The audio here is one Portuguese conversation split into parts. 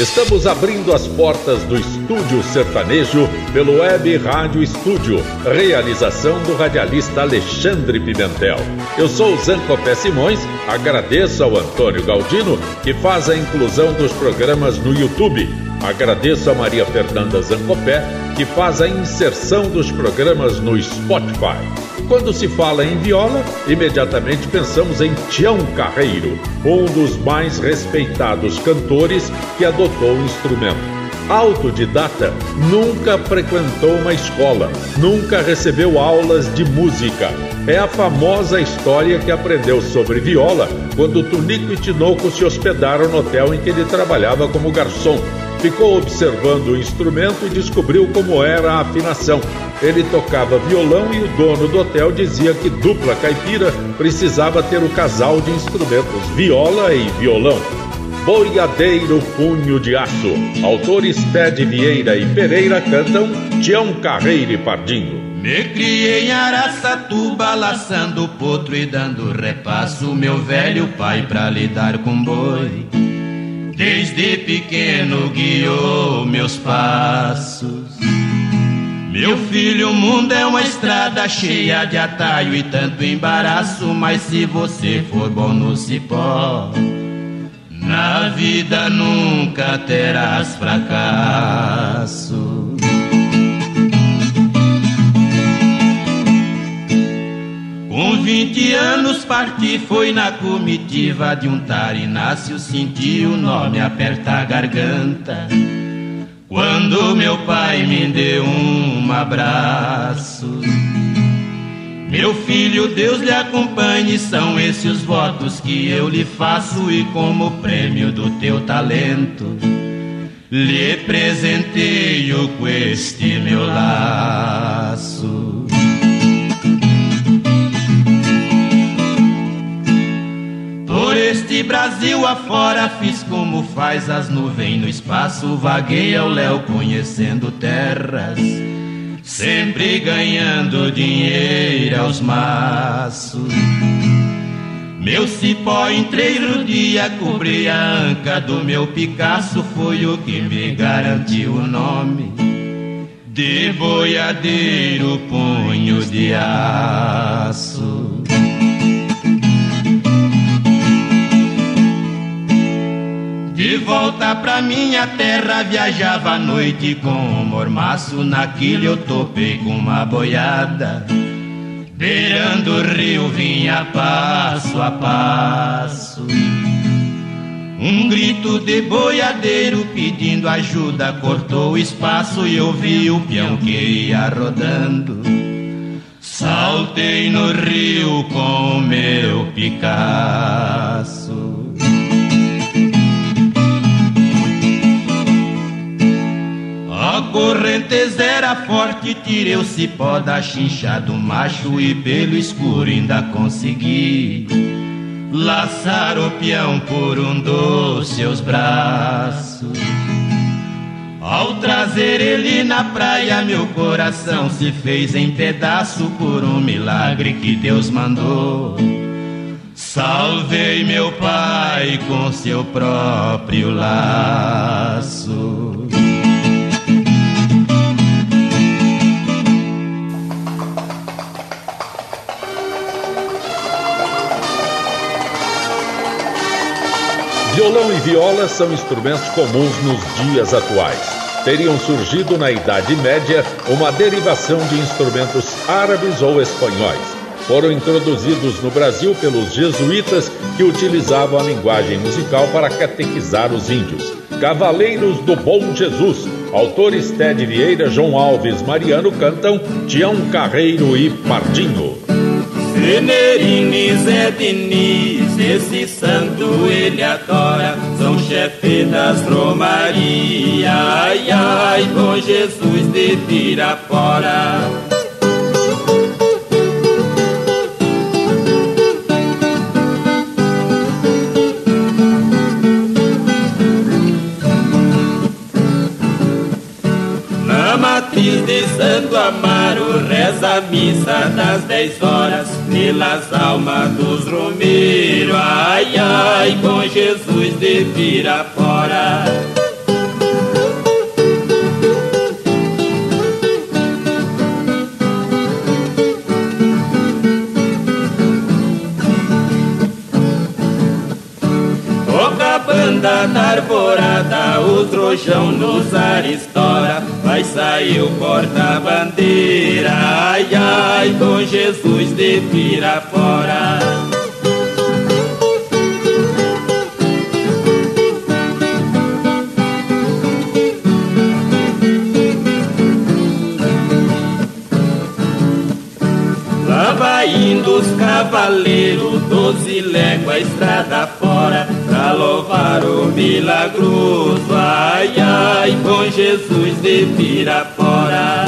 Estamos abrindo as portas do Estúdio Sertanejo pelo Web Rádio Estúdio, realização do radialista Alexandre Pimentel. Eu sou Zancopé Simões, agradeço ao Antônio Galdino, que faz a inclusão dos programas no YouTube. Agradeço a Maria Fernanda Zancopé, que faz a inserção dos programas no Spotify. Quando se fala em viola, imediatamente pensamos em Tião Carreiro, um dos mais respeitados cantores que adotou o instrumento. Autodidata, nunca frequentou uma escola, nunca recebeu aulas de música. É a famosa história que aprendeu sobre viola quando Tunico e Tinoco se hospedaram no hotel em que ele trabalhava como garçom. Ficou observando o instrumento e descobriu como era a afinação. Ele tocava violão e o dono do hotel dizia que dupla caipira precisava ter o casal de instrumentos viola e violão. Boiadeiro Punho de Aço. Autores Ted Vieira e Pereira cantam Tião Carreiro e Pardinho. Me criei em Araçatuba, laçando potro e dando repasso, meu velho pai pra lidar com boi. Desde pequeno guiou meus passos. Meu filho, o mundo é uma estrada cheia de atalho e tanto embaraço, mas se você for bom no cipó, na vida nunca terás fracasso. Com vinte anos parti, foi na comitiva de um tarinácio, senti o nome apertar a garganta. Quando meu pai me deu um abraço. Meu filho, Deus lhe acompanhe, são esses os votos que eu lhe faço, e como prêmio do teu talento, lhe presenteio com este meu laço. este Brasil afora fiz como faz as nuvens no espaço, vaguei ao léu conhecendo terras, sempre ganhando dinheiro aos maços. Meu cipó entrei no dia, cobri a anca do meu Picasso, foi o que me garantiu o nome de boiadeiro punho de aço. De volta pra minha terra viajava à noite com um mormaço. Naquilo eu topei com uma boiada. Beirando o rio vinha passo a passo. Um grito de boiadeiro pedindo ajuda Cortou o espaço e eu vi o peão que ia rodando. Saltei no rio com meu Picasso correnteza era forte, tirei o cipó da chincha do macho e pelo escuro ainda consegui laçar o peão por um dos seus braços. Ao trazer ele na praia, meu coração se fez em pedaço por um milagre que Deus mandou. Salvei meu pai com seu próprio laço. Violão e viola são instrumentos comuns nos dias atuais. Teriam surgido na Idade Média uma derivação de instrumentos árabes ou espanhóis. foram introduzidos no Brasil pelos jesuítas que utilizavam a linguagem musical para catequizar os índios. Cavaleiros do Bom Jesus. Autores Ted Vieira, João Alves, Mariano cantam Tião Carreiro e Pardinho. Venerine Zé Diniz, esse santo ele adora, são chefe das romarias, ai ai, com Jesus de Pirapora. Matriz de Santo Amaro reza a missa das dez horas pelas almas dos romeiros. Ai, ai, com Jesus de vira fora. banda da arvorada, o trojão nos aristora, vai sair o porta-bandeira, ai ai, com Jesus de vira fora. Indo os cavaleiros, doze léguas estrada fora, pra louvar o milagroso, ai ai, com Jesus de Pirapora.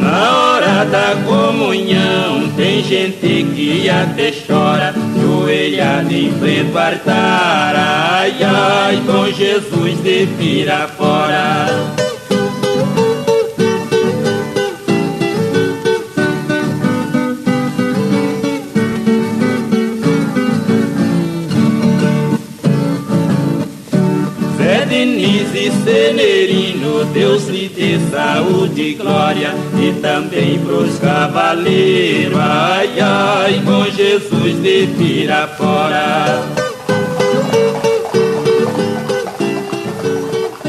Na hora da comunhão tem gente que até chora ajoelhado em frente ao altar, ai, ai, com Jesus de vira fora. Zé Diniz e Deus lhe dê saúde e glória, e também pros cavaleiros, ai, ai, com Jesus de Pirapora.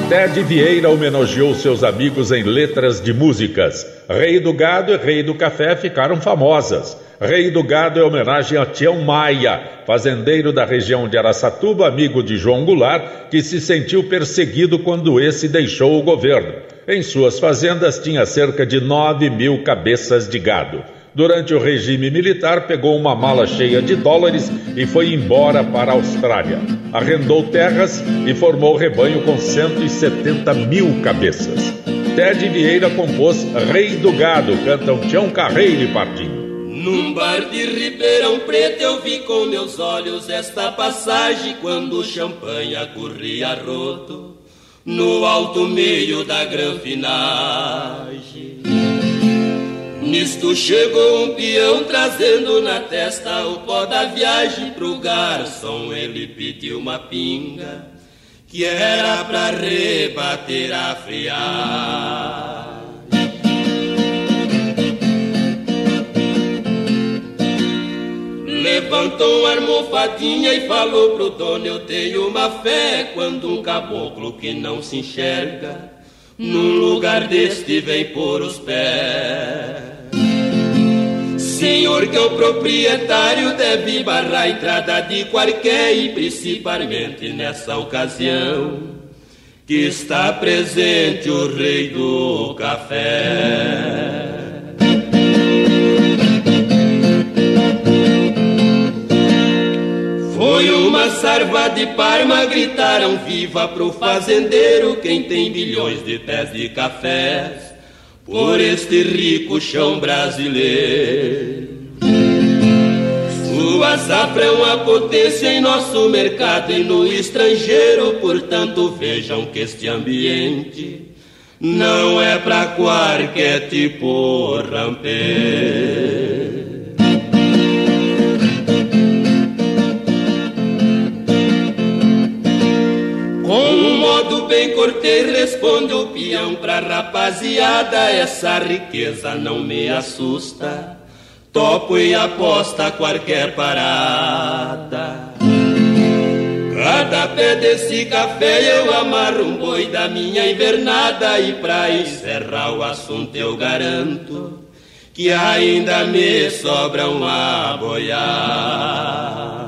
Ted Vieira homenageou seus amigos em letras de músicas. Rei do Gado e Rei do Café ficaram famosas. Rei do Gado é homenagem a Tião Maia, fazendeiro da região de Araçatuba, amigo de João Goulart, que se sentiu perseguido quando esse deixou o governo. Em suas fazendas tinha cerca de 9 mil cabeças de gado. Durante o regime militar, pegou uma mala cheia de dólares e foi embora para a Austrália. Arrendou terras e formou rebanho com 170 mil cabeças. Ted Vieira compôs Rei do Gado, cantam Tião Carreiro e Pardinho. Num bar de Ribeirão Preto eu vi com meus olhos esta passagem quando o champanhe corria roto no alto meio da granfinagem. Nisto chegou um peão trazendo na testa o pó da viagem pro garçom. Ele pediu uma pinga que era pra rebater a friagem. Levantou uma almofadinha e falou pro dono: Eu tenho uma fé quando um caboclo que não se enxerga num lugar deste vem por os pés. Senhor que é o proprietário deve barrar a entrada de qualquer e principalmente nessa ocasião que está presente o rei do café. Foi uma sarva de parma, gritaram viva pro fazendeiro, quem tem bilhões de pés de cafés, por este rico chão brasileiro. Sua safra é uma potência em nosso mercado e no estrangeiro, portanto vejam que este ambiente não é pra qualquer tipo rampeiro. Bem cortês responde o peão pra rapaziada, essa riqueza não me assusta. Topo e aposta qualquer parada. Cada pé desse café eu amarro um boi da minha invernada e pra encerrar o assunto eu garanto que ainda me sobra uma boiada.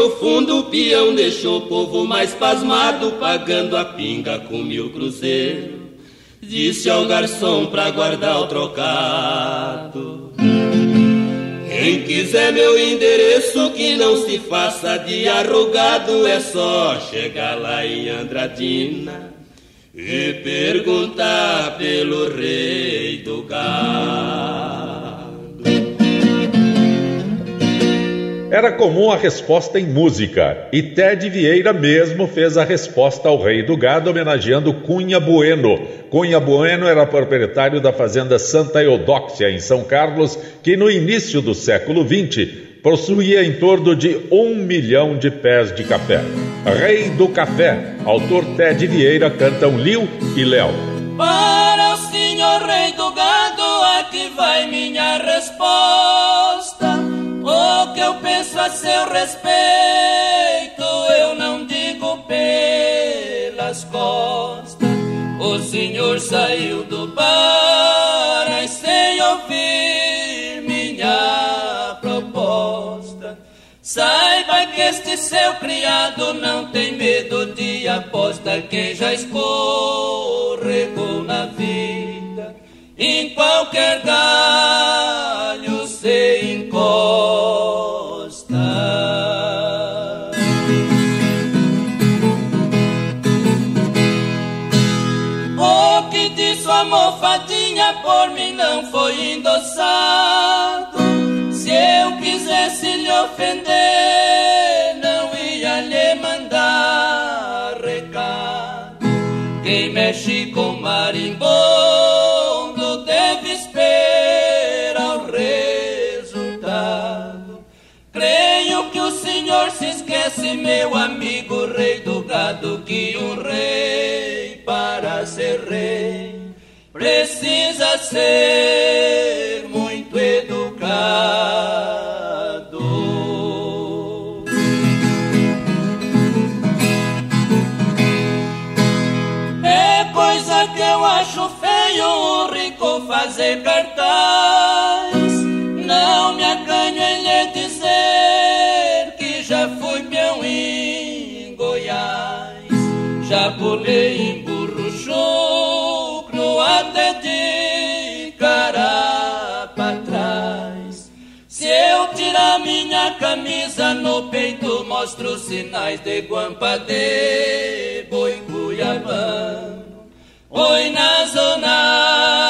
Profundo, o peão deixou o povo mais pasmado, pagando a pinga com mil cruzeiros. Disse ao garçom pra guardar o trocado. Quem quiser meu endereço, que não se faça de arrogado, é só chegar lá em Andradina e perguntar pelo rei do gado. Era comum a resposta em música, e Ted Vieira mesmo fez a resposta ao rei do gado homenageando Cunha Bueno, Cunha Bueno era proprietário da fazenda Santa Eudóxia, em São Carlos, que no início do século XX possuía em torno de um milhão de pés de café. Rei do Café, autor Ted Vieira, cantam Liu e Léo. Para o senhor rei do gado, aqui vai minha resposta. O que eu penso a seu respeito, eu não digo pelas costas. O senhor saiu do bar sem ouvir minha proposta. Saiba que este seu criado não tem medo de aposta. Quem já escorregou na vida, em qualquer galho lhe ofender, não ia lhe mandar recado. Quem mexe com marimbondo deve esperar o resultado. Creio que o senhor se esquece, meu amigo rei do gado, que um rei para ser rei precisa ser muito educado. Cartaz. Não me acanho em lhe dizer que já fui peão em Goiás, já pulei em burro show até de cara pra trás. Se eu tirar minha camisa no peito, mostro sinais de guampa de boi cuiabano. Oi na zona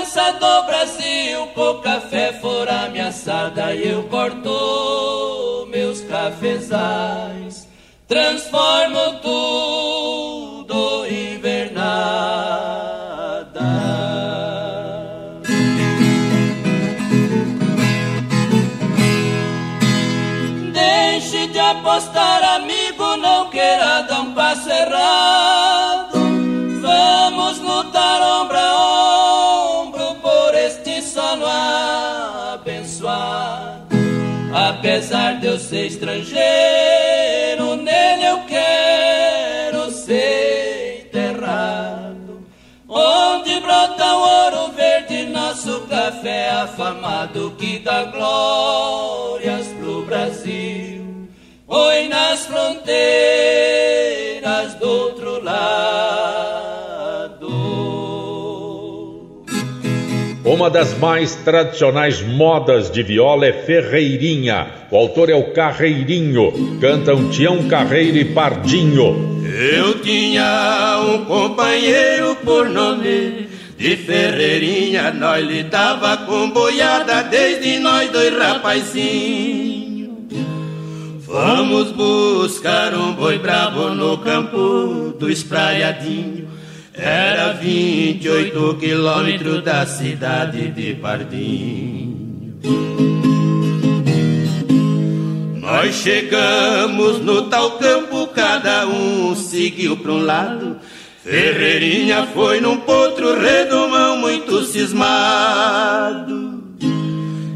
a balança do Brasil por café for ameaçada, eu corto meus cafezais transformo tudo em invernada. Deixe de apostar, afamado que dá glórias pro Brasil. Oi nas fronteiras do outro lado. Uma das mais tradicionais modas de viola é Ferreirinha. O autor é o Carreirinho. Cantam Tião Carreiro e Pardinho. Eu tinha um companheiro por nome de Ferreirinha, nós lidava com boiada desde nós dois rapazinhos. Vamos buscar um boi bravo no campo do espraiadinho. Era 28 quilômetros da cidade de Pardinho. Nós chegamos no tal campo, cada um seguiu para um lado. Ferreirinha foi num potro redomão muito cismado.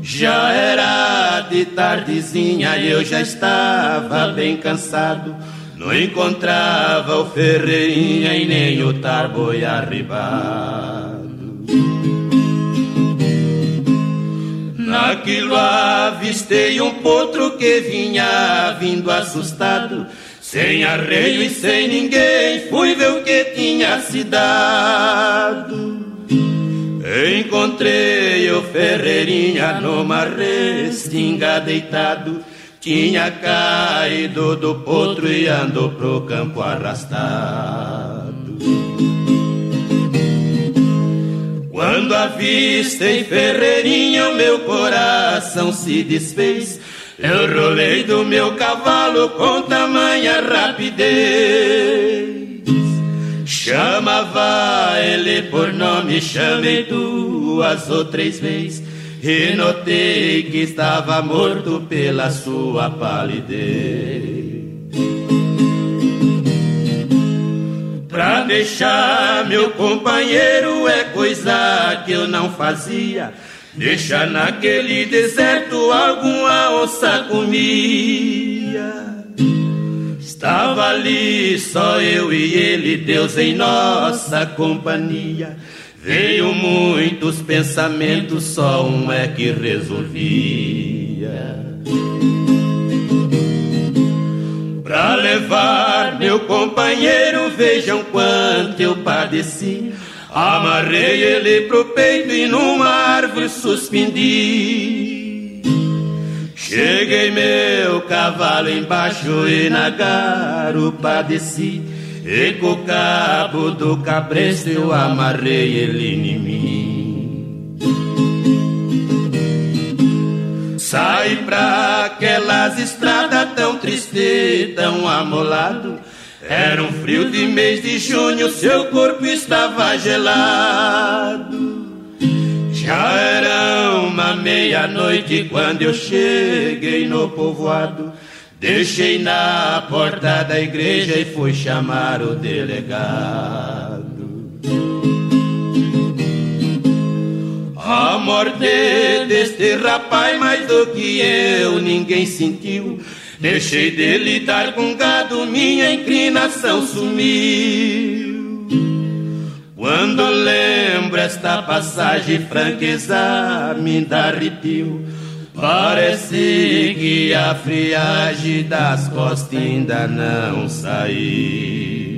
Já era de tardezinha e eu já estava bem cansado. Não encontrava o Ferreirinha e nem o Tarboi arribado. Naquilo avistei um potro que vinha vindo assustado. Sem arreio e sem ninguém, fui ver o que tinha se dado. Encontrei o Ferreirinha numa restinga deitado. Tinha caído do potro e andou pro campo arrastado. Quando avistei Ferreirinha, o meu coração se desfez. Eu rolei do meu cavalo com tamanha rapidez. Chamava ele por nome, chamei duas ou três vezes. E notei que estava morto pela sua palidez. Pra deixar meu companheiro é coisa que eu não fazia. Deixa naquele deserto alguma onça comia. Estava ali só eu e ele, Deus em nossa companhia. Veio muitos pensamentos, só um é que resolvia. Pra levar meu companheiro, vejam quanto eu padeci. Amarrei ele pro peito e numa árvore suspendi. Cheguei meu cavalo embaixo e na garupa desci. E com o cabo do cabresto eu amarrei ele em mim. Sai pra aquelas estradas tão triste, tão amolado era um frio de mês de junho, seu corpo estava gelado. Já era uma meia-noite quando eu cheguei no povoado. Deixei na porta da igreja e fui chamar o delegado. A morte deste rapaz, mais do que eu, ninguém sentiu. Deixei de lidar com gado, minha inclinação sumiu. Quando lembro esta passagem, franqueza me dá arrepio. Parece que a friagem das costas ainda não saiu.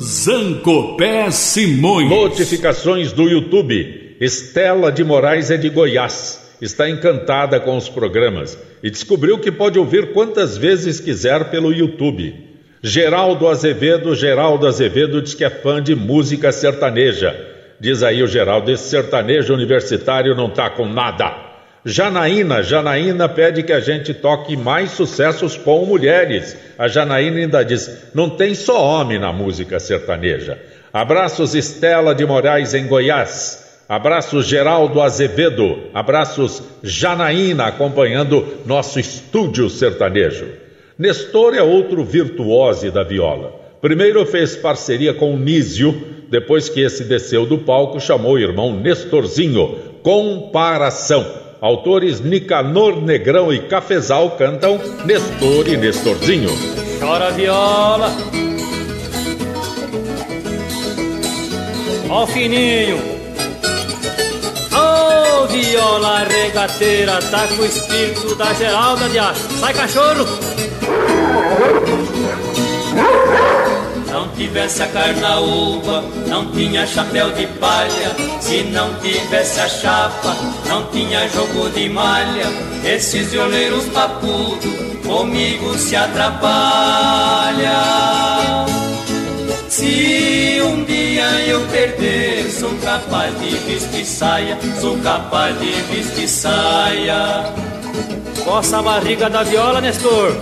Zancopé Simões. Notificações do YouTube. Estela de Moraes é de Goiás está encantada com os programas e descobriu que pode ouvir quantas vezes quiser pelo YouTube. Geraldo Azevedo, Geraldo Azevedo diz que é fã de música sertaneja. Diz aí o Geraldo, esse sertanejo universitário não tá com nada. Janaína, Janaína pede que a gente toque mais sucessos com mulheres. A Janaína ainda diz: não tem só homem na música sertaneja. Abraços, Estela de Moraes, em Goiás. Abraços Geraldo Azevedo, abraços Janaína acompanhando nosso estúdio sertanejo. Nestor é outro virtuose da viola. Primeiro fez parceria com o Nísio, depois que esse desceu do palco, chamou o irmão Nestorzinho. Comparação. Autores Nicanor Negrão e Cafezal cantam Nestor e Nestorzinho. Chora viola. Ó fininho viola regateira tá com o espírito da Geralda de Aço. Sai, cachorro! Não tivesse a carnaúba, não tinha chapéu de palha. Se não tivesse a chapa, não tinha jogo de malha. Esses violeiros papudos comigo se atrapalha. Se um dia eu perder, sou capaz de vestir saia, sou capaz de vestir saia. Coça a barriga da viola, Nestor.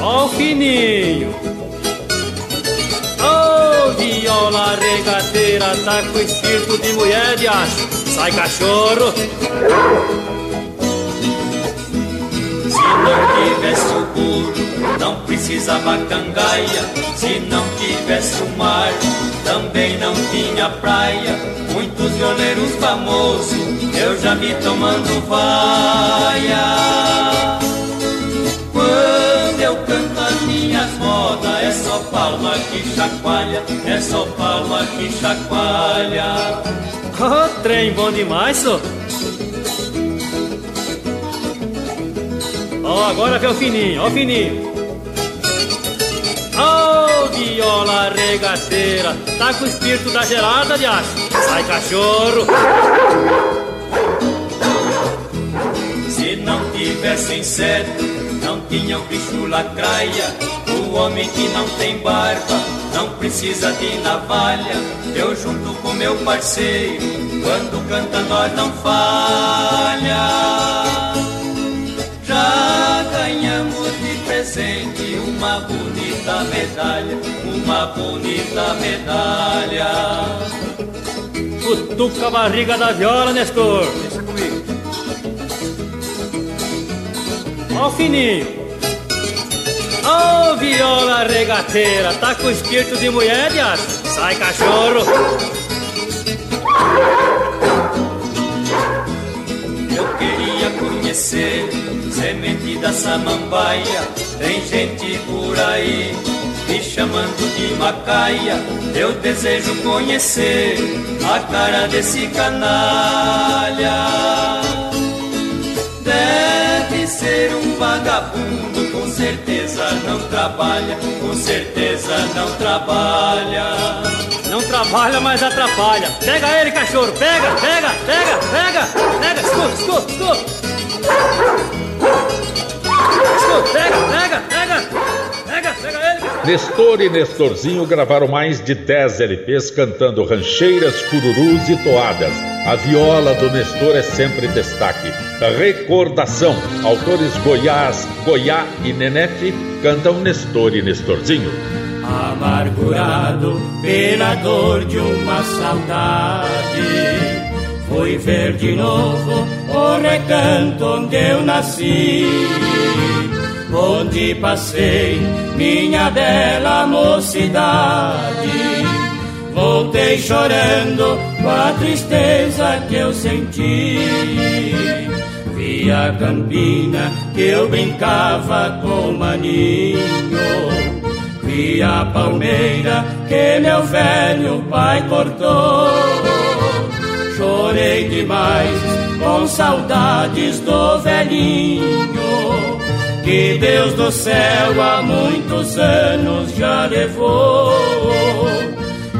Ó o fininho. Ô oh, viola regateira, tá com espírito de mulher de acho. Sai cachorro. Não tivesse o burro, não precisava cangaia. Se não tivesse o mar, também não tinha praia. Muitos violeiros famosos, eu já vi tomando vaia. Quando eu canto as minhas modas, é só palma que chacoalha, é só palma que chacoalha. Oh, trem bom demais, só. Ó, agora vem o fininho, ó o fininho. Oh, viola regateira, tá com o espírito da gelada, de acho. Sai cachorro. Se não tivesse inseto, não tinha o bicho lacraia. O homem que não tem barba, não precisa de navalha. Eu junto com meu parceiro, quando canta nós não falha. Presente uma bonita medalha, uma bonita medalha. Cutuca a barriga da viola, Nestor. Deixa comigo. Ó o fininho. Ó oh, viola regateira, tá com espírito de mulher, acho. Sai, cachorro. Eu queria conhecer semente da samambaia. Tem gente por aí me chamando de macaia. Eu desejo conhecer a cara desse canalha. Deve ser um vagabundo, com certeza não trabalha, com certeza não trabalha. Não trabalha, mas atrapalha. Pega ele, cachorro, pega, pega, pega, pega, pega, escuta, escuta, escuta. Pega, pega, pega! Pega, pega ele! Nestor e Nestorzinho gravaram mais de 10 LPs cantando rancheiras, cururus e toadas. A viola do Nestor é sempre destaque. Recordação: autores Goiás, Goiá e Nenete cantam Nestor e Nestorzinho. Amargurado pela dor de uma saudade Fui ver de novo o recanto onde eu nasci, onde passei minha bela mocidade. Voltei chorando com a tristeza que eu senti. Vi a campina que eu brincava com maninho. Vi a palmeira que meu velho pai cortou Chorei demais com saudades do velhinho que Deus do céu há muitos anos já levou.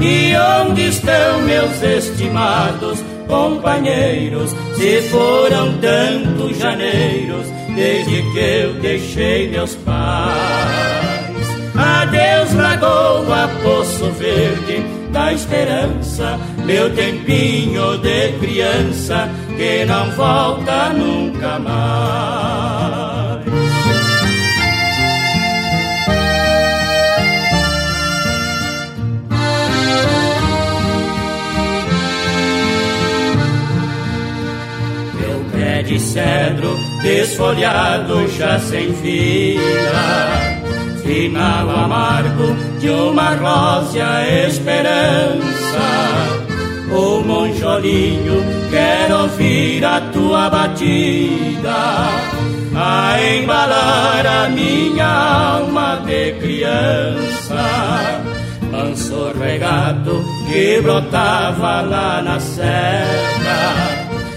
E onde estão meus estimados companheiros? Se foram tantos janeiros desde que eu deixei meus pais. Lagoa, Poço Verde da esperança, meu tempinho de criança que não volta nunca mais. Meu pé de cedro desfolhado já sem vida final amargo de uma rosa esperança. O monjolinho quer ouvir a tua batida, a embalar a minha alma de criança. Manso regato que brotava lá na serra,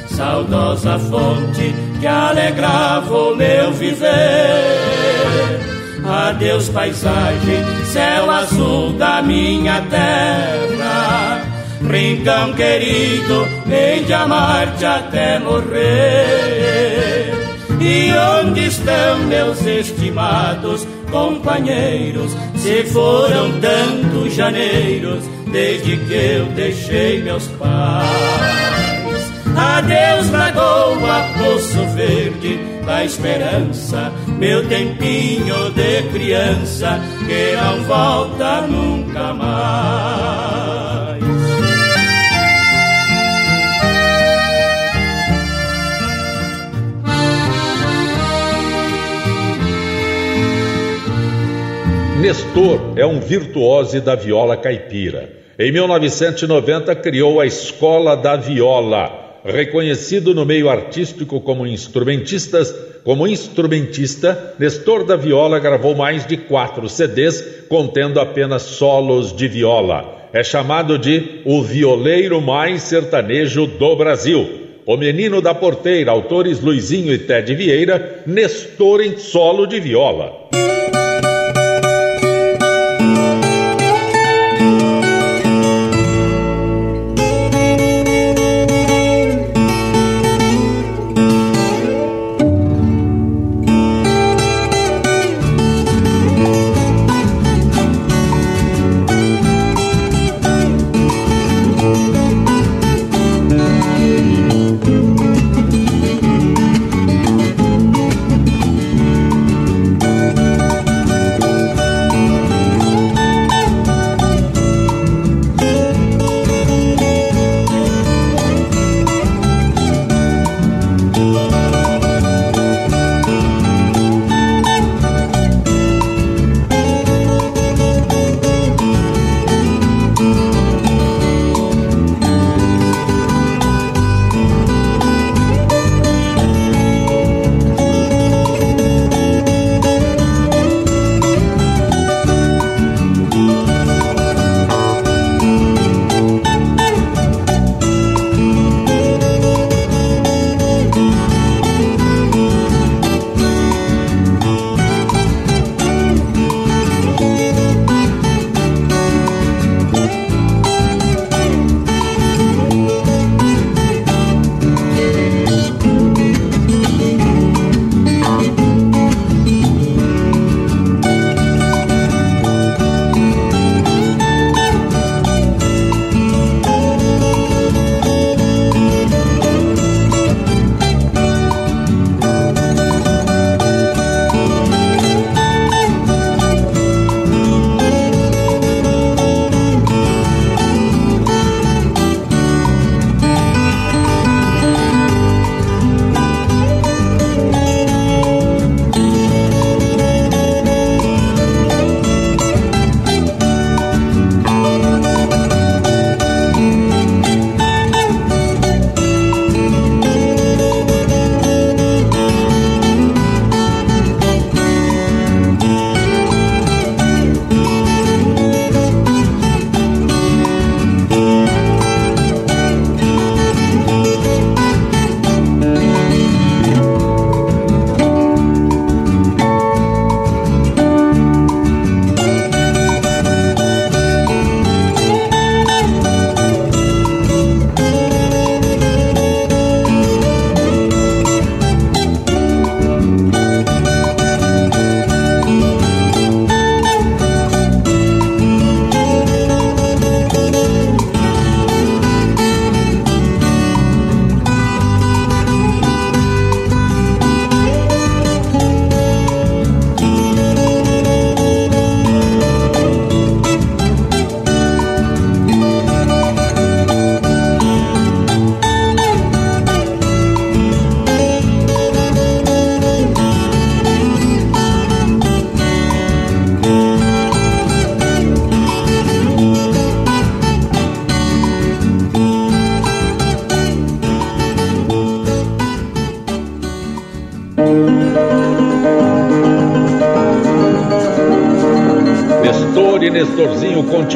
saudosa fonte que alegrava o meu viver Adeus, paisagem, céu azul da minha terra. Rincão querido, vem de amar-te até morrer. E onde estão meus estimados companheiros? Se foram tantos janeiros desde que eu deixei meus pais. Adeus, lagoa, poço verde da esperança, meu tempinho de criança que não volta nunca mais. Nestor é um virtuose da viola caipira. Em 1990 criou a Escola da Viola, reconhecido no meio artístico como instrumentistas, como instrumentista, Nestor da Viola gravou mais de quatro CDs contendo apenas solos de viola. É chamado de o violeiro mais sertanejo do Brasil. O Menino da Porteira, autores Luizinho e Ted Vieira, Nestor em solo de viola.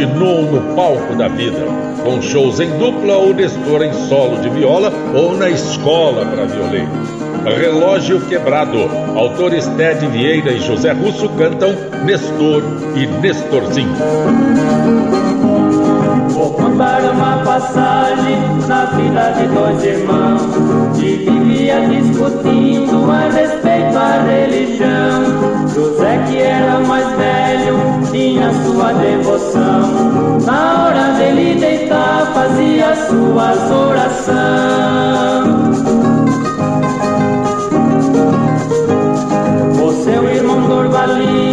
Continuam no palco da vida, com shows em dupla ou Nestor em solo de viola ou na escola para violeiros. Relógio Quebrado. Autores Ted Vieira e José Russo cantam Nestor e Nestorzinho. Vou contar uma passagem na vida de dois irmãos, de dia discutindo a respeito da religião. José, que era mais velho, tinha sua devoção. Na hora dele deitar, fazia suas orações. Dorvalino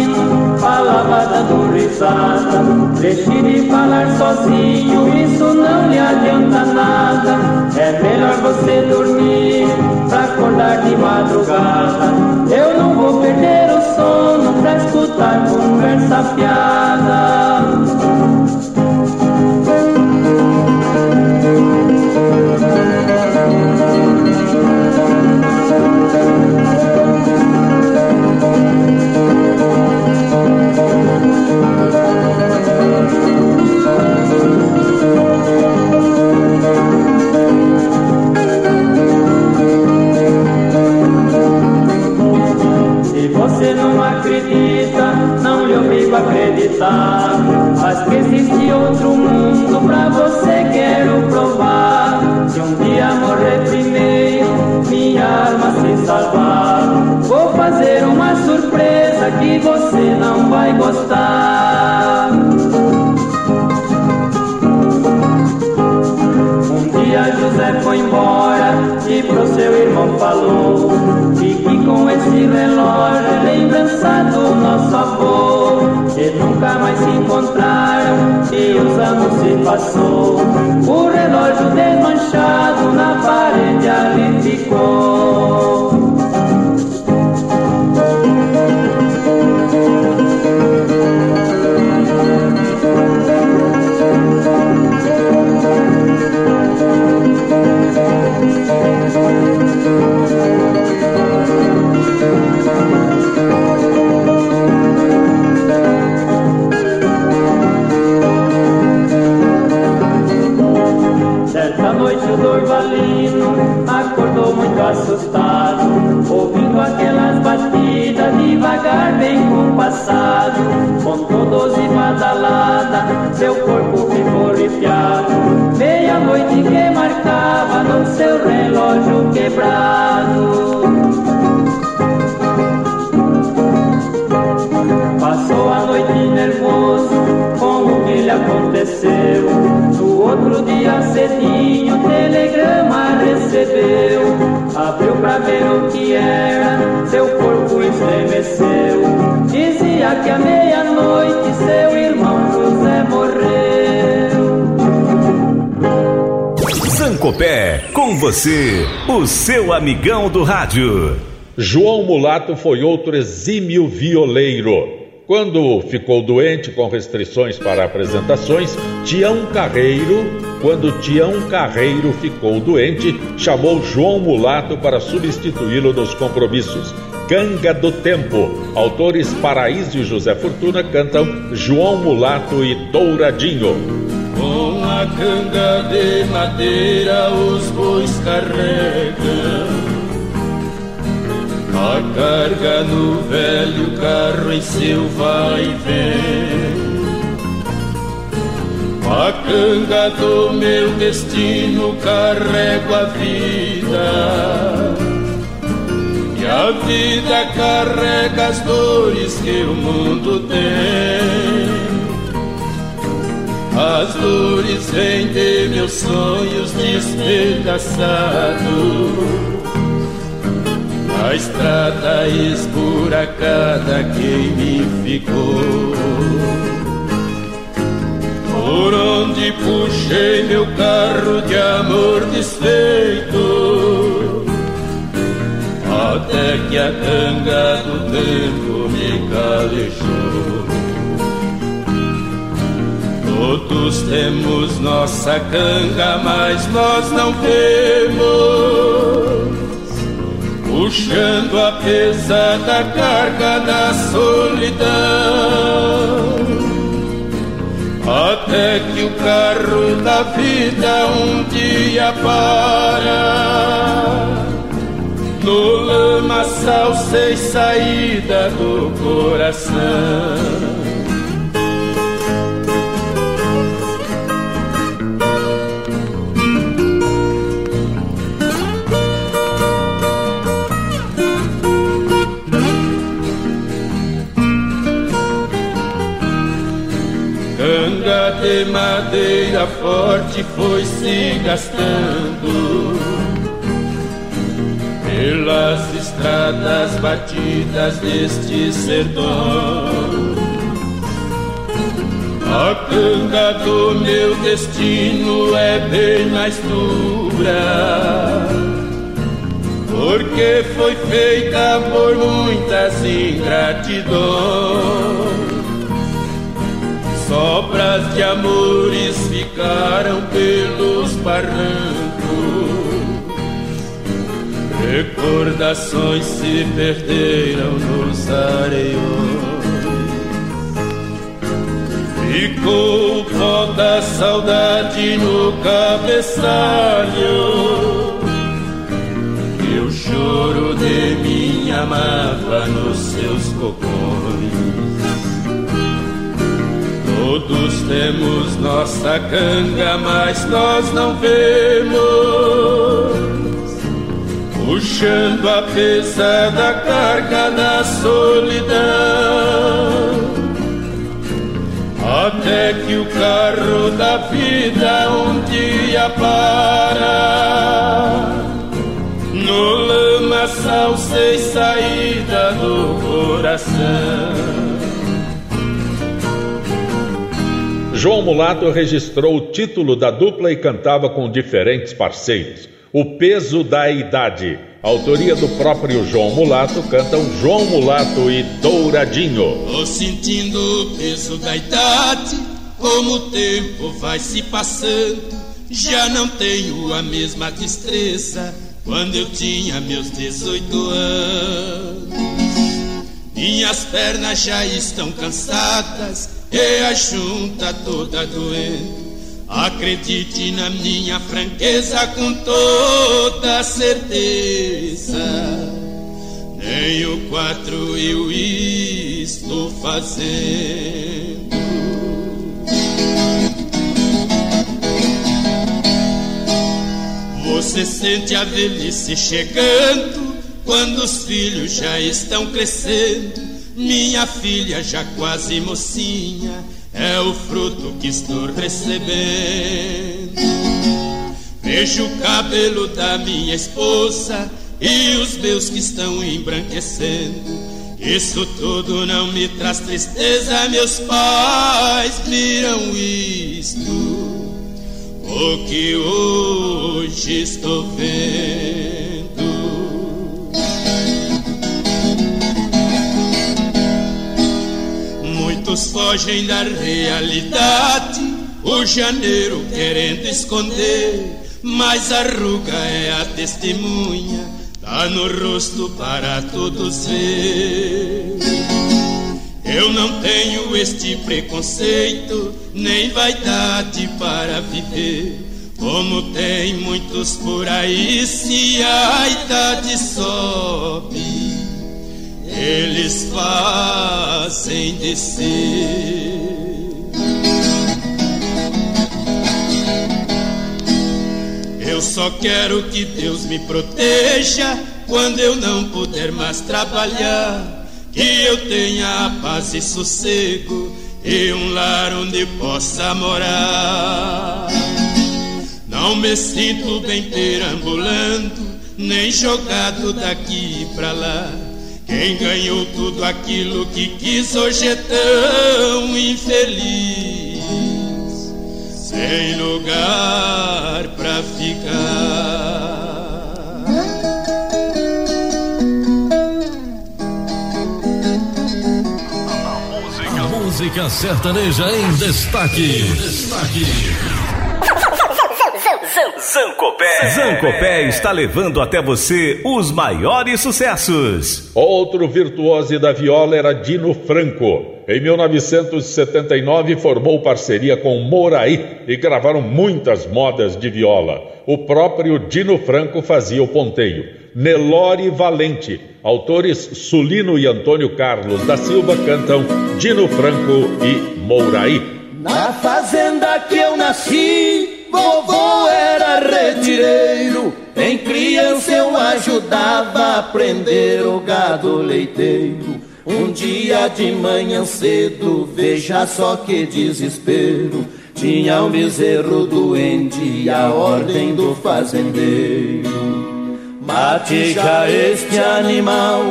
risada. Deixe de falar sozinho, isso não lhe adianta nada. É melhor você dormir pra acordar de madrugada. Eu não vou perder o sono pra escutar conversa fiada. Acreditar. Mas que existe outro mundo pra você quero provar. Se um dia morrer primeiro, minha alma se salvar. Vou fazer uma surpresa que você não vai gostar. Um dia José foi embora e pro seu irmão falou. Fique com esse relógio, lembrança do nosso avô. E nunca mais se encontraram e os anos se passou. O relógio desmanchado na parede ali ficou. Você, o seu amigão do rádio. João Mulato foi outro exímio violeiro. Quando ficou doente com restrições para apresentações, Tião Carreiro, quando Tião Carreiro ficou doente, chamou João Mulato para substituí-lo nos compromissos. Canga do Tempo. Autores Paraíso e José Fortuna cantam João Mulato e Douradinho. A canga de madeira os bois carregam a carga no velho carro em seu vai e vem. A canga do meu destino carrego a vida. E a vida carrega as dores que o mundo tem. As dores vêm de meus sonhos despedaçados. A estrada esburacada que me ficou. Por onde puxei meu carro de amor desfeito? Até que a canga do tempo me calejou Todos temos nossa canga, mas nós não temos puxando a pesada carga da solidão, até que o carro da vida um dia para. No lamaçal sem saída do coração. De madeira forte foi se gastando pelas estradas batidas deste sertão. A canga do meu destino é bem mais dura, porque foi feita por muitas ingratidões. Sobras de amores ficaram pelos barrancos, recordações se perderam nos areiões. Ficou o pó da saudade no cabeçalho. E o choro de minha amava nos seus cocões Todos temos nossa canga, mas nós não vemos. Puxando a pesada carga da solidão. Até que o carro da vida um dia para. No lamaçal sem saída do coração João Mulato registrou o título da dupla e cantava com diferentes parceiros. O Peso da Idade. Autoria do próprio João Mulato, cantam João Mulato e Douradinho. Tô sentindo o peso da idade, como o tempo vai se passando. Já não tenho a mesma destreza quando eu tinha meus 18 anos. Minhas pernas já estão cansadas e a junta toda doendo. Acredite na minha franqueza com toda certeza. Nem o quatro eu estou fazendo. Você sente a velhice chegando quando os filhos já estão crescendo. Minha filha já quase mocinha é o fruto que estou recebendo. Vejo o cabelo da minha esposa e os meus que estão embranquecendo. Isso tudo não me traz tristeza, meus pais viram isto. O que hoje estou vendo. Muitos fogem da realidade, o janeiro querendo esconder, mas a ruga é a testemunha, tá no rosto para todos ver. Eu não tenho este preconceito, nem vaidade para viver. Como tem muitos por aí, se a idade sobe eles fazem descer. Eu só quero que Deus me proteja quando eu não puder mais trabalhar. Que eu tenha paz e sossego e um lar onde possa morar. Não me sinto bem perambulando, nem jogado daqui pra lá. Quem ganhou tudo aquilo que quis hoje é tão infeliz, sem lugar pra ficar. A música sertaneja em destaque. Destaque. Zancopé. Zancopé está levando até você os maiores sucessos. Outro virtuose da viola era Dino Franco. Em 1979 formou parceria com Moraí e gravaram muitas modas de viola. O próprio Dino Franco fazia o ponteio. Nelore Valente, autores Sulino e Antônio Carlos da Silva cantam Dino Franco e Mouraí. Na fazenda que eu nasci Vovô era retireiro, em criança eu ajudava a prender o gado leiteiro. Um dia de manhã cedo, veja só que desespero. Tinha um bezerro doente e a ordem do fazendeiro. Mate já este animal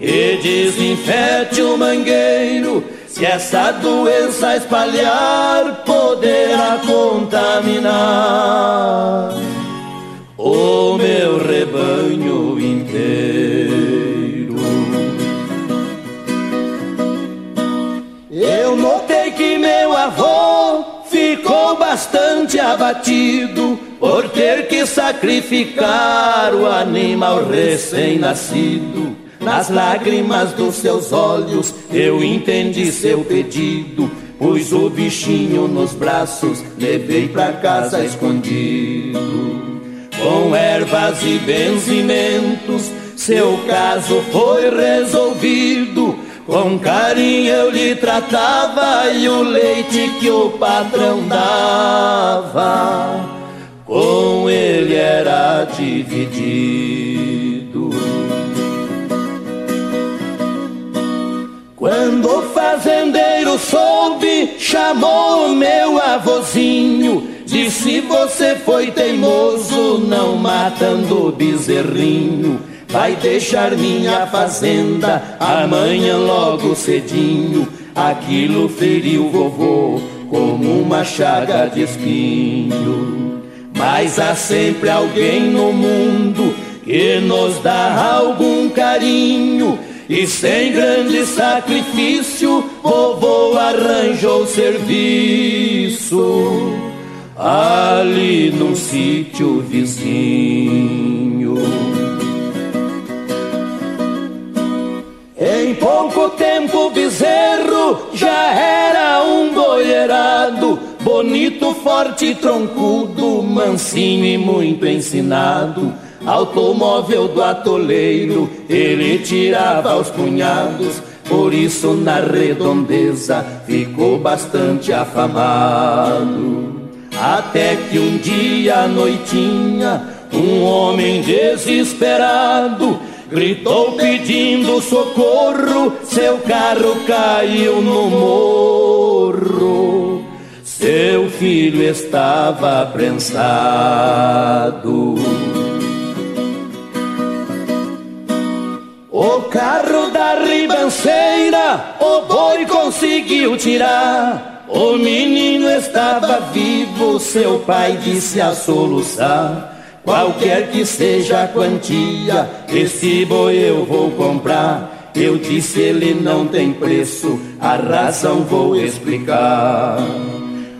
e desinfete o mangueiro. Se essa doença espalhar, poderá contaminar o meu rebanho inteiro. Eu notei que meu avô ficou bastante abatido por ter que sacrificar o animal recém-nascido. Nas lágrimas dos seus olhos eu entendi seu pedido. Pus o bichinho nos braços, levei pra casa escondido com ervas e benzimentos, seu caso foi resolvido. Com carinho eu lhe tratava e o leite que o patrão dava, com ele era dividido. Chamou o meu avozinho Disse você foi teimoso, não matando o bezerrinho. Vai deixar minha fazenda amanhã logo cedinho. Aquilo feriu vovô como uma chaga de espinho. Mas há sempre alguém no mundo que nos dá algum carinho. E sem grande sacrifício, vovô arranjou serviço ali no sítio vizinho. Em pouco tempo o bezerro já era um boiarado, bonito, forte, troncudo, mansinho e muito ensinado. Automóvel do atoleiro, ele tirava aos punhados, por isso na redondeza ficou bastante afamado. Até que um dia à noitinha, um homem desesperado gritou pedindo socorro. Seu carro caiu no morro. Seu filho estava prensado. O carro da ribanceira, o boi conseguiu tirar. O menino estava vivo, seu pai disse a soluçar. Qualquer que seja a quantia, esse boi eu vou comprar. Eu disse ele não tem preço, a razão vou explicar.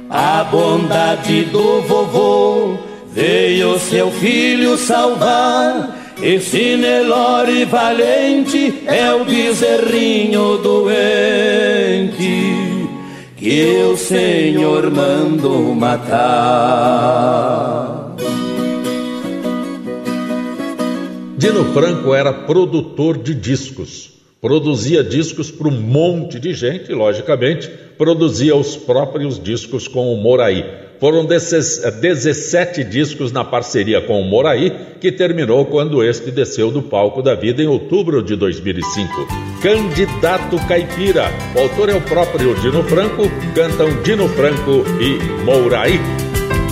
A bondade do vovô veio seu filho salvar. Esse Nelore valente é o bezerrinho doente que o Senhor mandou matar. Dino Franco era produtor de discos. Produzia discos para um monte de gente, logicamente, produzia os próprios discos com o Moraí. Foram 17 discos na parceria com o Moraí, que terminou quando este desceu do palco da vida em outubro de 2005. Candidato Caipira. O autor é o próprio Dino Franco, cantam Dino Franco e Mouraí.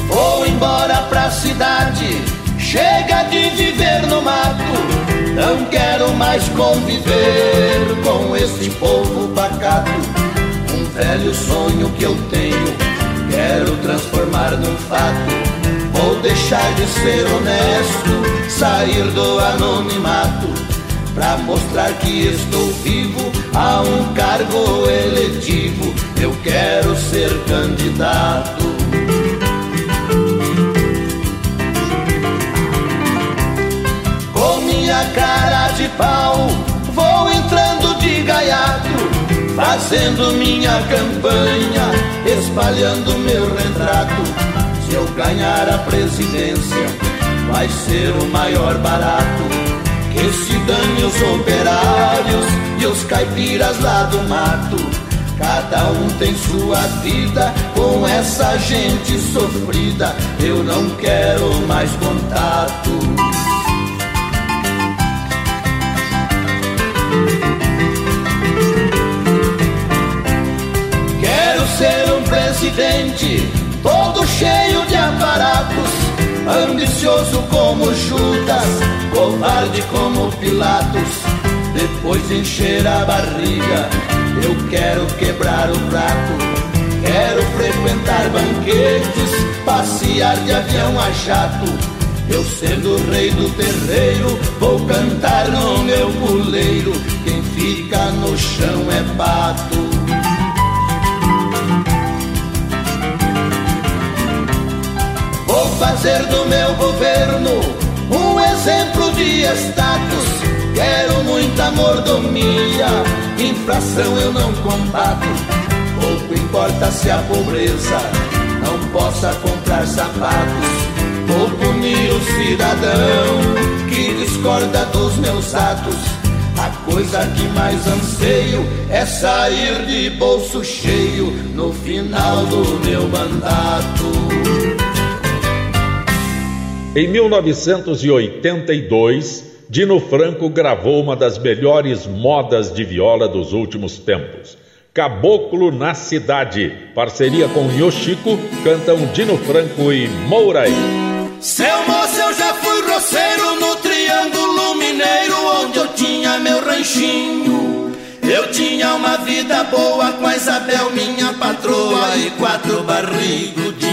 Vou embora pra cidade, chega de viver no mato. Não quero mais conviver com esse povo pacato. Um velho sonho que eu tenho quero transformar num fato. Vou deixar de ser honesto, sair do anonimato, pra mostrar que estou vivo a um cargo eletivo. Eu quero ser candidato. Com minha cara de pau, vou entrando de gaiato fazendo minha campanha, espalhando meu retrato. Se eu ganhar a presidência, vai ser o maior barato. Que se dane os operários e os caipiras lá do mato. Cada um tem sua vida com essa gente sofrida. Eu não quero mais contato. Acidente, todo cheio de aparatos, ambicioso como Judas, covarde como Pilatos. Depois de encher a barriga, eu quero quebrar o prato. Quero frequentar banquetes, passear de avião a jato eu sendo o rei do terreiro, vou cantar no meu puleiro. Quem fica no chão é pato. Fazer do meu governo um exemplo de status. Quero muita mordomia, inflação eu não combato. Pouco importa se a pobreza não possa comprar sapatos. Vou punir o cidadão que discorda dos meus atos. A coisa que mais anseio é sair de bolso cheio no final do meu mandato. Em 1982, Dino Franco gravou uma das melhores modas de viola dos últimos tempos. Caboclo na Cidade. Parceria com Yoshiko, cantam Dino Franco e Mouraí. Seu moço, eu já fui roceiro no Triângulo Mineiro, onde eu tinha meu ranchinho. Eu tinha uma vida boa com a Isabel, minha patroa, e quatro barrigudinhos. Eu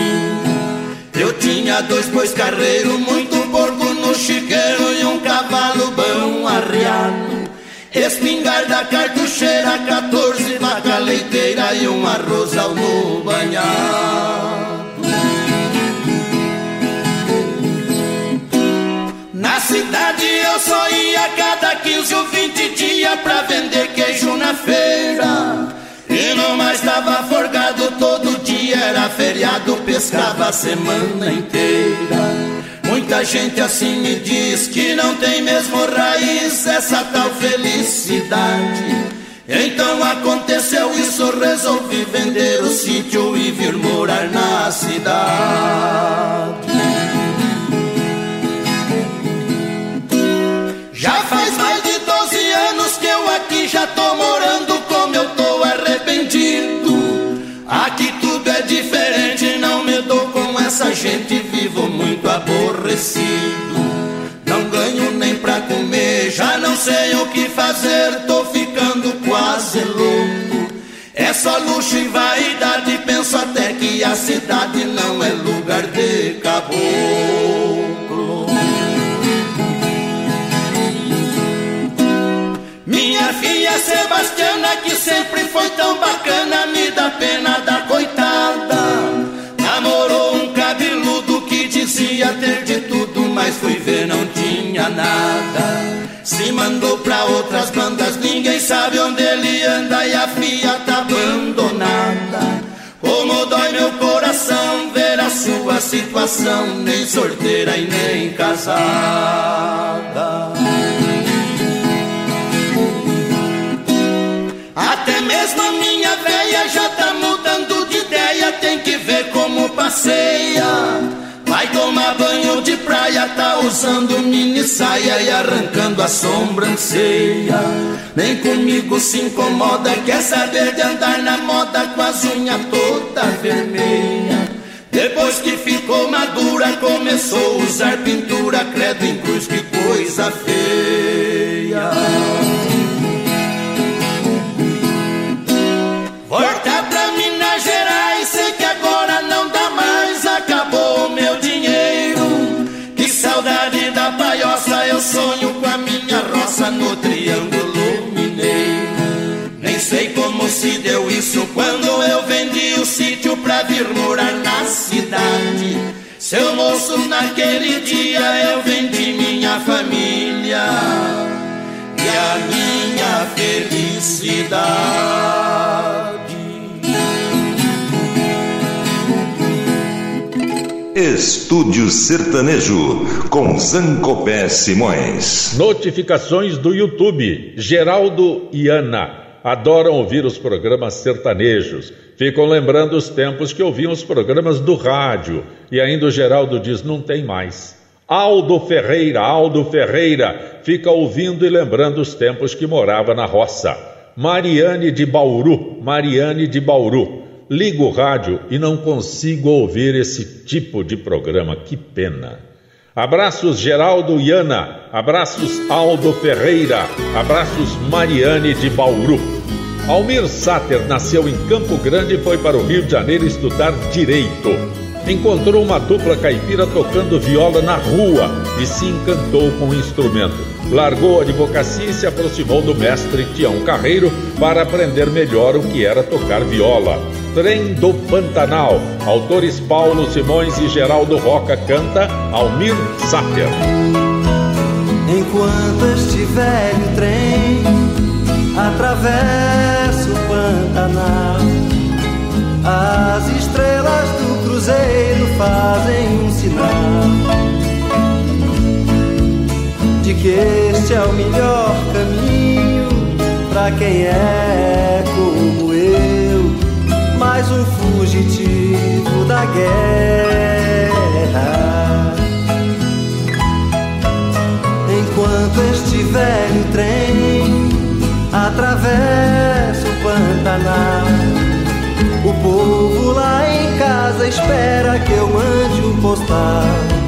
tinha dois bois carreiros, muito porco no chiqueiro e um cavalo bom arriado. Espingarda cartucheira, 14 vaca leiteira e um arroz ao no banhado. Na cidade eu só ia cada 15 ou 20 dias pra vender queijo na feira. E não mais tava forgado todo dia, era feriado, pescava a semana inteira. Muita gente assim me diz que não tem mesmo raiz essa tal felicidade. Então aconteceu isso, resolvi vender o sítio e vir morar na cidade. Já faz mais de 12 anos que eu aqui já tô morando como eu tô arrependido. Aqui gente, vivo muito aborrecido. Não ganho nem pra comer, já não sei o que fazer, tô ficando quase louco. É só luxo e vaidade, penso até que a cidade não é lugar de caboclo. Minha filha Sebastiana, que sempre foi tão bacana, me dá pena da dizia ter de tudo, mas fui ver, não tinha nada. Se mandou pra outras bandas, ninguém sabe onde ele anda e a filha tá abandonada. Como dói meu coração ver a sua situação, nem solteira e nem casada. Até mesmo a minha véia já tá mudando de ideia, tem que ver como passeia. Vai tomar banho de praia, tá usando mini saia e arrancando a sobrancelha. Nem comigo se incomoda, quer saber de andar na moda com as unhas toda vermelha. Depois que ficou madura, começou a usar pintura, credo em cruz, que coisa feia. Isso quando eu vendi o sítio pra vir morar na cidade. Seu moço, naquele dia eu vendi minha família e a minha felicidade. Estúdio Sertanejo com Zancopé Simões. Notificações do YouTube. Geraldo e Ana adoram ouvir os programas sertanejos. Ficam lembrando os tempos que ouviam os programas do rádio. E ainda o Geraldo diz: não tem mais. Aldo Ferreira, Aldo Ferreira, fica ouvindo e lembrando os tempos que morava na roça. Mariane de Bauru, Mariane de Bauru. ligo o rádio e não consigo ouvir esse tipo de programa. Que pena. Abraços Geraldo e Ana, abraços Aldo Ferreira, abraços Mariane de Bauru. Almir Sater nasceu em Campo Grande e foi para o Rio de Janeiro estudar Direito. Encontrou uma dupla caipira tocando viola na rua e se encantou com o instrumento. Largou a advocacia e se aproximou do mestre Tião Carreiro para aprender melhor o que era tocar viola. Trem do Pantanal. Autores Paulo Simões e Geraldo Roca canta Almir Sater. Enquanto este velho trem atravessa o Pantanal. As estrelas do cruzeiro fazem um sinal de que este é o melhor caminho para quem é como eu, mais um fugitivo da guerra. Enquanto este velho trem atravessa o Pantanal. O povo lá em casa espera que eu mande um postal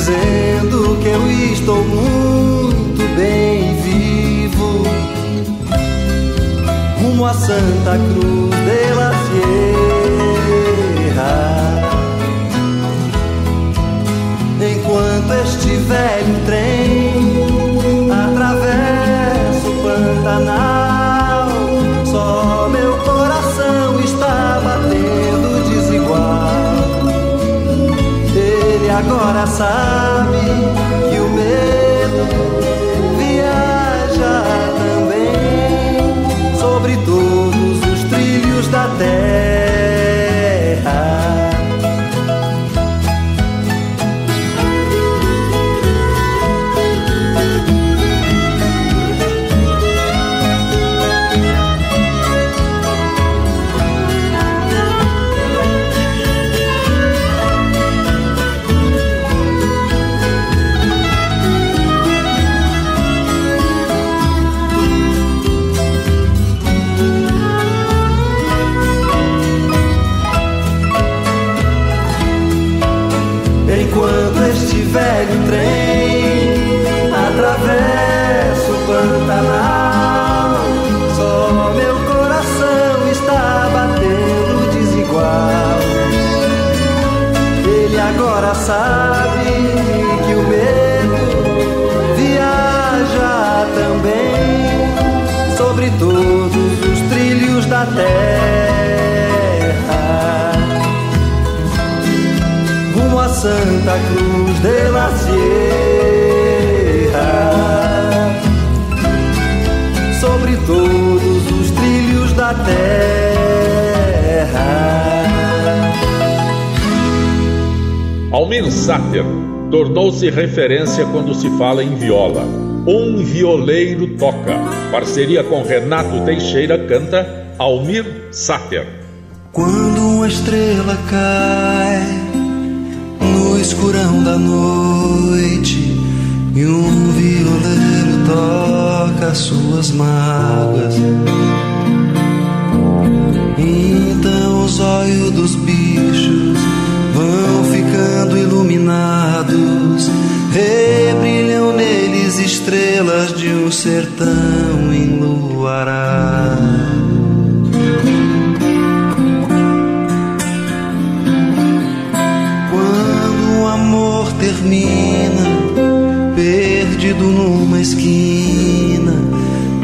dizendo que eu estou muito bem vivo rumo a Santa Cruz de la Sierra. Enquanto este velho trem atravesso o Pantanal. Agora sabe que o medo viaja também sobre todos os trilhos da terra. Sater tornou-se referência quando se fala em viola. Um violeiro toca. Parceria com Renato Teixeira canta Almir Sater. Quando uma estrela cai no escurão da noite e um violeiro toca suas mágoas. Então os olhos dos bichos ficando iluminados, rebrilham neles estrelas de um sertão enluarado. termina perdido numa esquina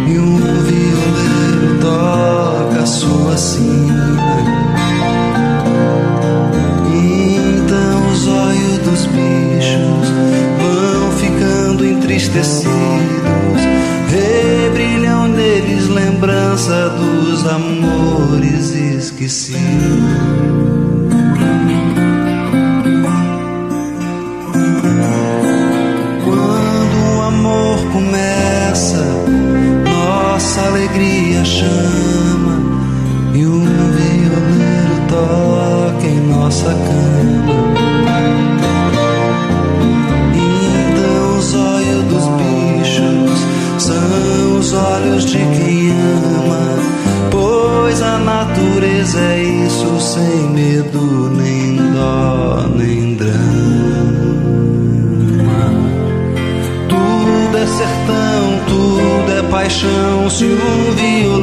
e um violeiro toca sua sina. Dos bichos vão ficando entristecidos, rebrilham neles lembrança dos amores esquecidos. começa, nossa alegria chama e um violeiro toca em nossa cama. Paixão. Se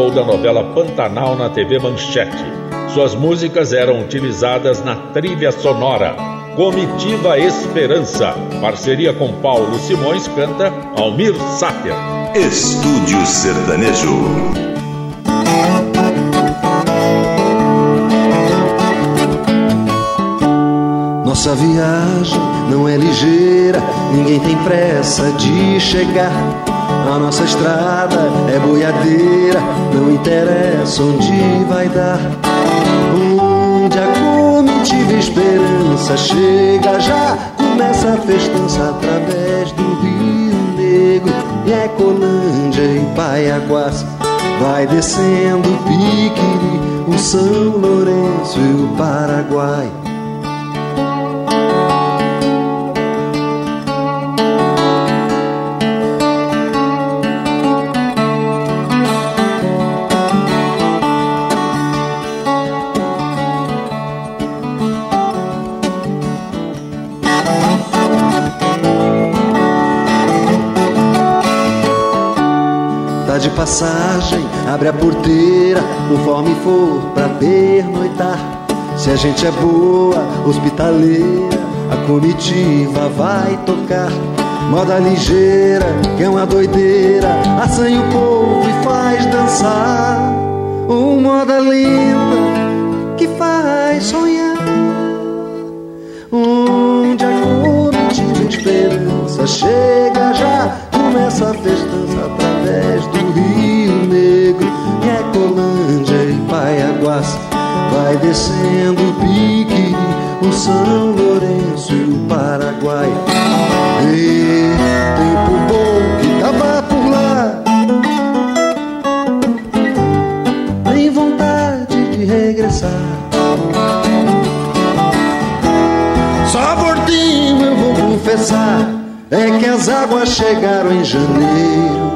participou da novela Pantanal na TV Manchete. Suas músicas eram utilizadas na trilha sonora. Comitiva Esperança, parceria com Paulo Simões, canta Almir Sater. Estúdio Sertanejo. Nossa viagem não é ligeira, ninguém tem pressa de chegar. A nossa estrada é boiadeira, não interessa onde vai dar. Onde a comitiva esperança chega, já começa a festança através do Rio Negro e Ecolândia e Paiaguás. Vai descendo o Piquiri, o São Lourenço e o Paraguai. Passagem, abre a porteira, conforme for pra pernoitar. Se a gente é boa, hospitaleira, a comitiva vai tocar. Moda ligeira, que é uma doideira, assanha o povo e faz dançar. Um moda linda, que faz sonhar. Onde a comitiva esperança chega já, começa a festança através do Rio Negro, Ecolândia e Paiaguás. Vai descendo o pique, o São Lourenço e o Paraguai. E tempo bom que tava por lá. Tem vontade de regressar. Só gordinho eu vou confessar. É que as águas chegaram em janeiro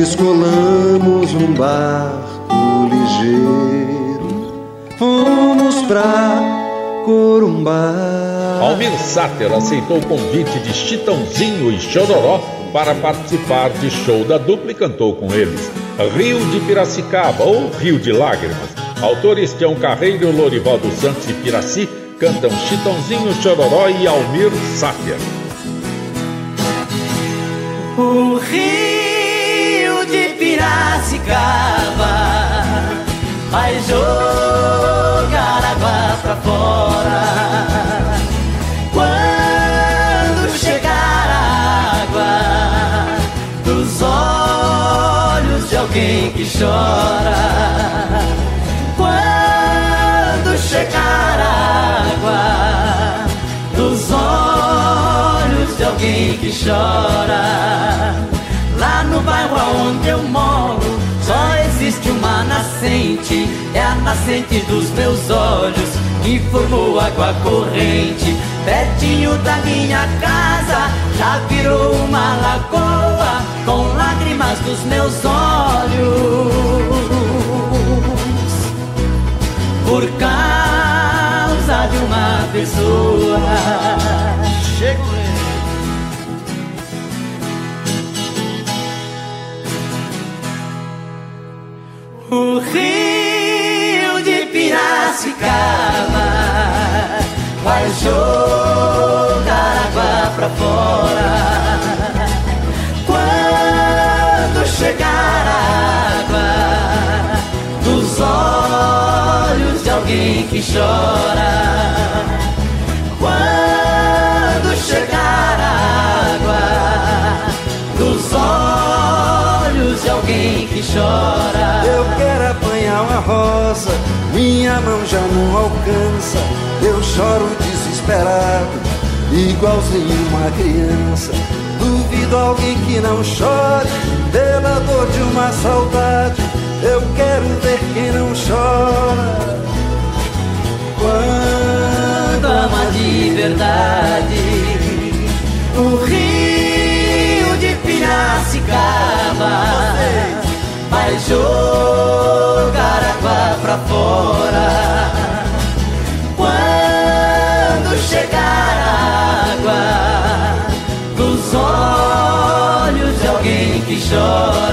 descolamos um barco ligeiro, fomos pra Corumbá. Almir Sater aceitou o convite de Chitãozinho e Chororó para participar de show da dupla e cantou com eles Rio de Piracicaba ou Rio de Lágrimas. Autores Tião Carreiro, Lorival dos Santos e Piraci cantam Chitãozinho, Chororó e Almir Sater. O Rio Piracicaba vai jogar água pra fora. Quando chegar a água dos olhos de alguém que chora. Quando chegar a água dos olhos de alguém que chora. Lá no bairro onde eu moro existe uma nascente. É a nascente dos meus olhos que formou água corrente. Pertinho da minha casa já virou uma lagoa com lágrimas dos meus olhos. Por causa de uma pessoa. Rio de Piracicaba vai jogar água pra fora. Quando chegar a água dos olhos de alguém que chora. Chora. Eu quero apanhar uma rosa, minha mão já não alcança. Eu choro desesperado, igualzinho uma criança. Duvido alguém que não chore pela dor de uma saudade. Eu quero ver quem não chora. Quando ama de verdade, o rio de Piracicaba jogar água pra fora. Quando chegar a água dos olhos de alguém que chora.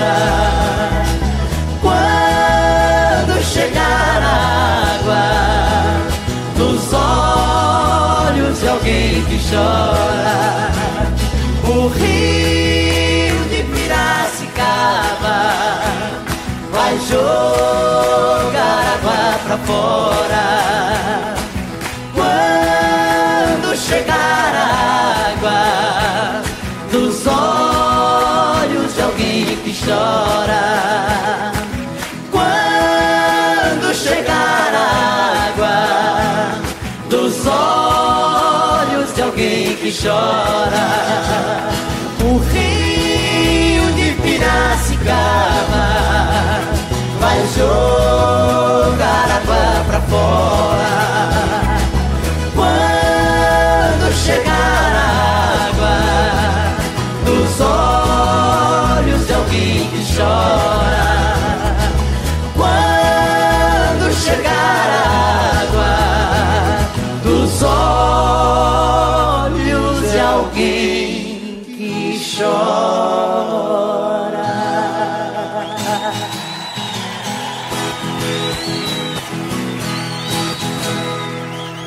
Chora. O rio de Piracicaba vai jogar água pra fora. Quando chegar a água dos olhos de alguém que chora. Chora.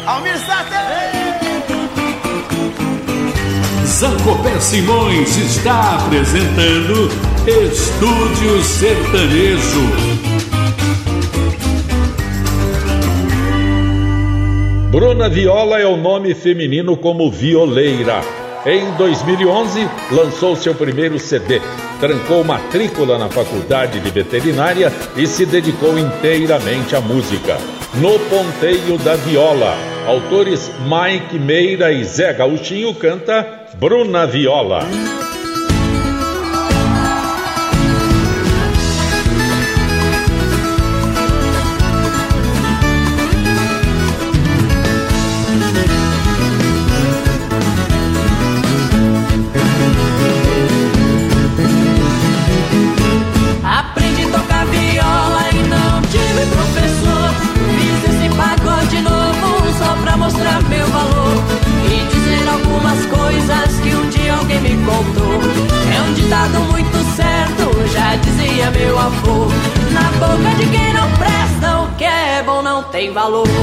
Almir Zancopé Simões está apresentando Estúdio Sertanejo. Bruna Viola é o nome feminino como violeira. Em 2011, lançou seu primeiro CD, trancou matrícula na faculdade de veterinária e se dedicou inteiramente à música. No Ponteio da Viola, autores Mike Meira e Zé Gauchinho canta Bruna Viola. Valor.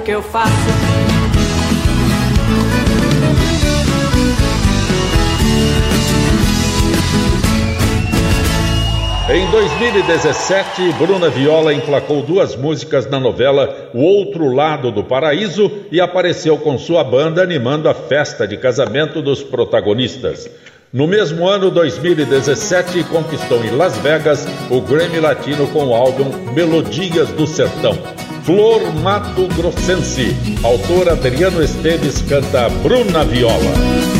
Que eu faço. Em 2017, Bruna Viola emplacou duas músicas na novela O Outro Lado do Paraíso e apareceu com sua banda animando a festa de casamento dos protagonistas. No mesmo ano, 2017, conquistou em Las Vegas o Grammy Latino com o álbum Melodias do Sertão. Flor Mato Grossense. Autor Adriano Esteves canta Bruna Viola.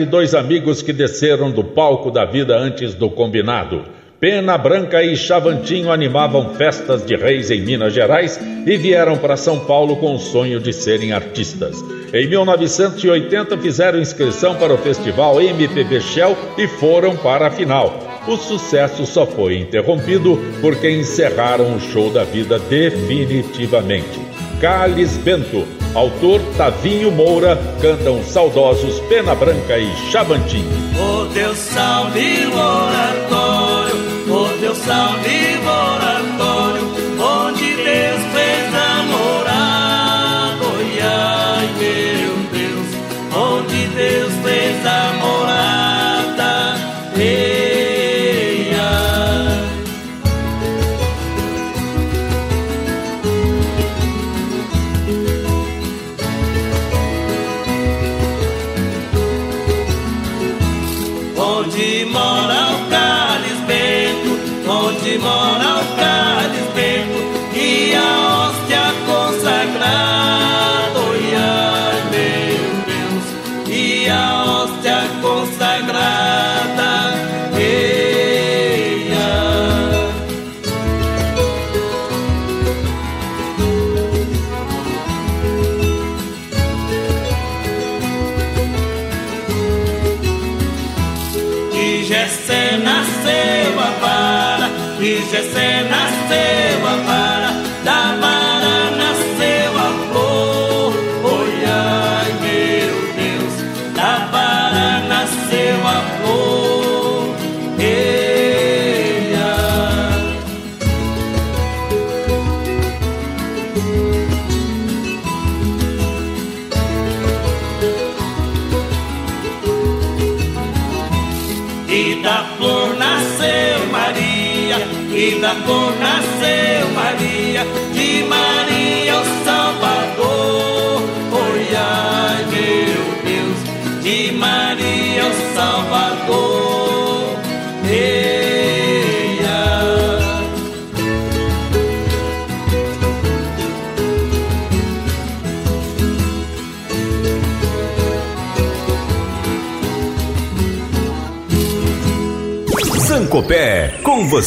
De dois amigos que desceram do palco da vida antes do combinado. Pena Branca e Chavantinho animavam festas de reis em Minas Gerais e vieram para São Paulo com o sonho de serem artistas. Em 1980 fizeram inscrição para o festival MPB Shell e foram para a final. O sucesso só foi interrompido porque encerraram o show da vida definitivamente. Carles Bento, autor Tavinho Moura, cantam saudosos Pena Branca e Chavantinho. Oh Deus salve o oratório, oh Deus salve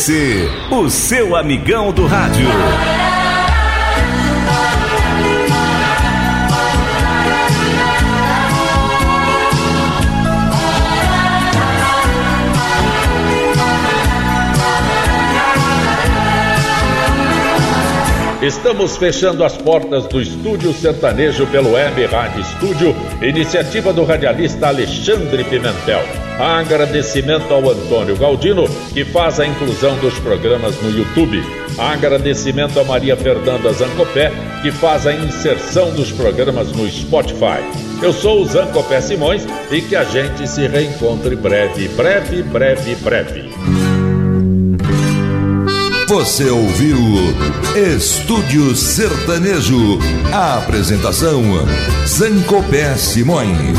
você, o seu amigão do rádio. Estamos fechando as portas do Estúdio Sertanejo pelo Web Rádio Estúdio, iniciativa do radialista Alexandre Pimentel. Agradecimento ao Antônio Galdino, que faz a inclusão dos programas no YouTube. Agradecimento a Maria Fernanda Zancopé, que faz a inserção dos programas no Spotify. Eu sou o Zancopé Simões e que a gente se reencontre breve, breve, breve, breve. Você ouviu Estúdio Sertanejo. A apresentação: Zancopé Simões.